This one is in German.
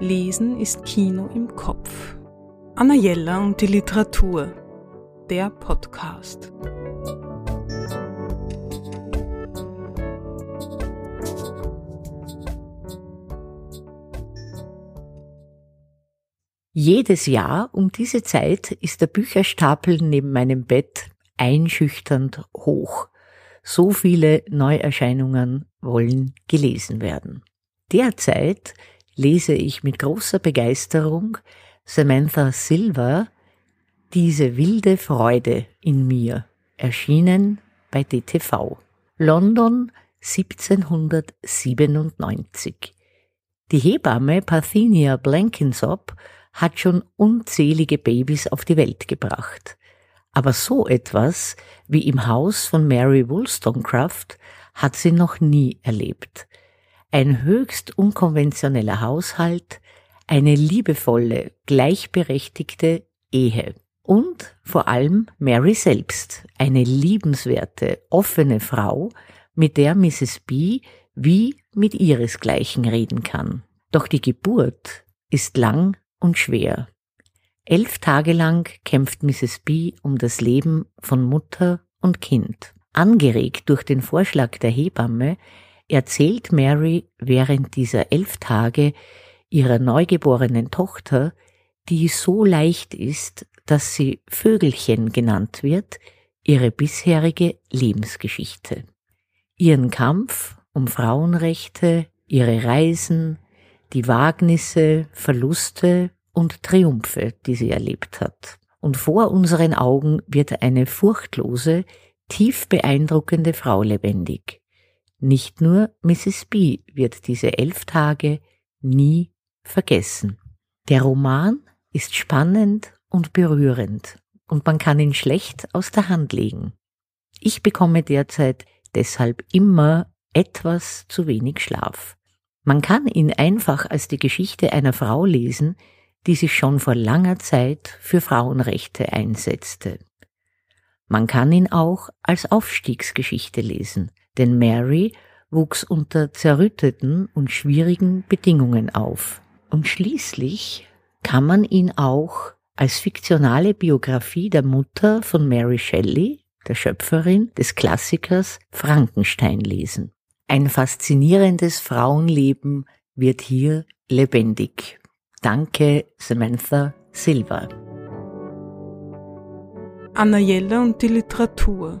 Lesen ist Kino im Kopf. Anna Jella und die Literatur. Der Podcast. Jedes Jahr um diese Zeit ist der Bücherstapel neben meinem Bett einschüchternd hoch. So viele Neuerscheinungen wollen gelesen werden. Derzeit lese ich mit großer Begeisterung Samantha Silver Diese wilde Freude in mir, erschienen bei DTV. London 1797. Die Hebamme Parthenia Blenkinsop hat schon unzählige Babys auf die Welt gebracht. Aber so etwas wie im Haus von Mary Wollstonecraft hat sie noch nie erlebt. Ein höchst unkonventioneller Haushalt, eine liebevolle, gleichberechtigte Ehe. Und vor allem Mary selbst, eine liebenswerte, offene Frau, mit der Mrs. B wie mit ihresgleichen reden kann. Doch die Geburt ist lang und schwer. Elf Tage lang kämpft Mrs. B um das Leben von Mutter und Kind. Angeregt durch den Vorschlag der Hebamme erzählt Mary während dieser elf Tage ihrer neugeborenen Tochter, die so leicht ist, dass sie Vögelchen genannt wird, ihre bisherige Lebensgeschichte. Ihren Kampf um Frauenrechte, ihre Reisen, die Wagnisse, Verluste und Triumphe, die sie erlebt hat. Und vor unseren Augen wird eine furchtlose, tief beeindruckende Frau lebendig. Nicht nur Mrs. B wird diese elf Tage nie vergessen. Der Roman ist spannend und berührend und man kann ihn schlecht aus der Hand legen. Ich bekomme derzeit deshalb immer etwas zu wenig Schlaf. Man kann ihn einfach als die Geschichte einer Frau lesen, die sich schon vor langer Zeit für Frauenrechte einsetzte. Man kann ihn auch als Aufstiegsgeschichte lesen, denn Mary wuchs unter zerrütteten und schwierigen Bedingungen auf. Und schließlich kann man ihn auch als fiktionale Biografie der Mutter von Mary Shelley, der Schöpferin des Klassikers Frankenstein lesen. Ein faszinierendes Frauenleben wird hier lebendig. Danke, Samantha Silva. Anna Jella und die Literatur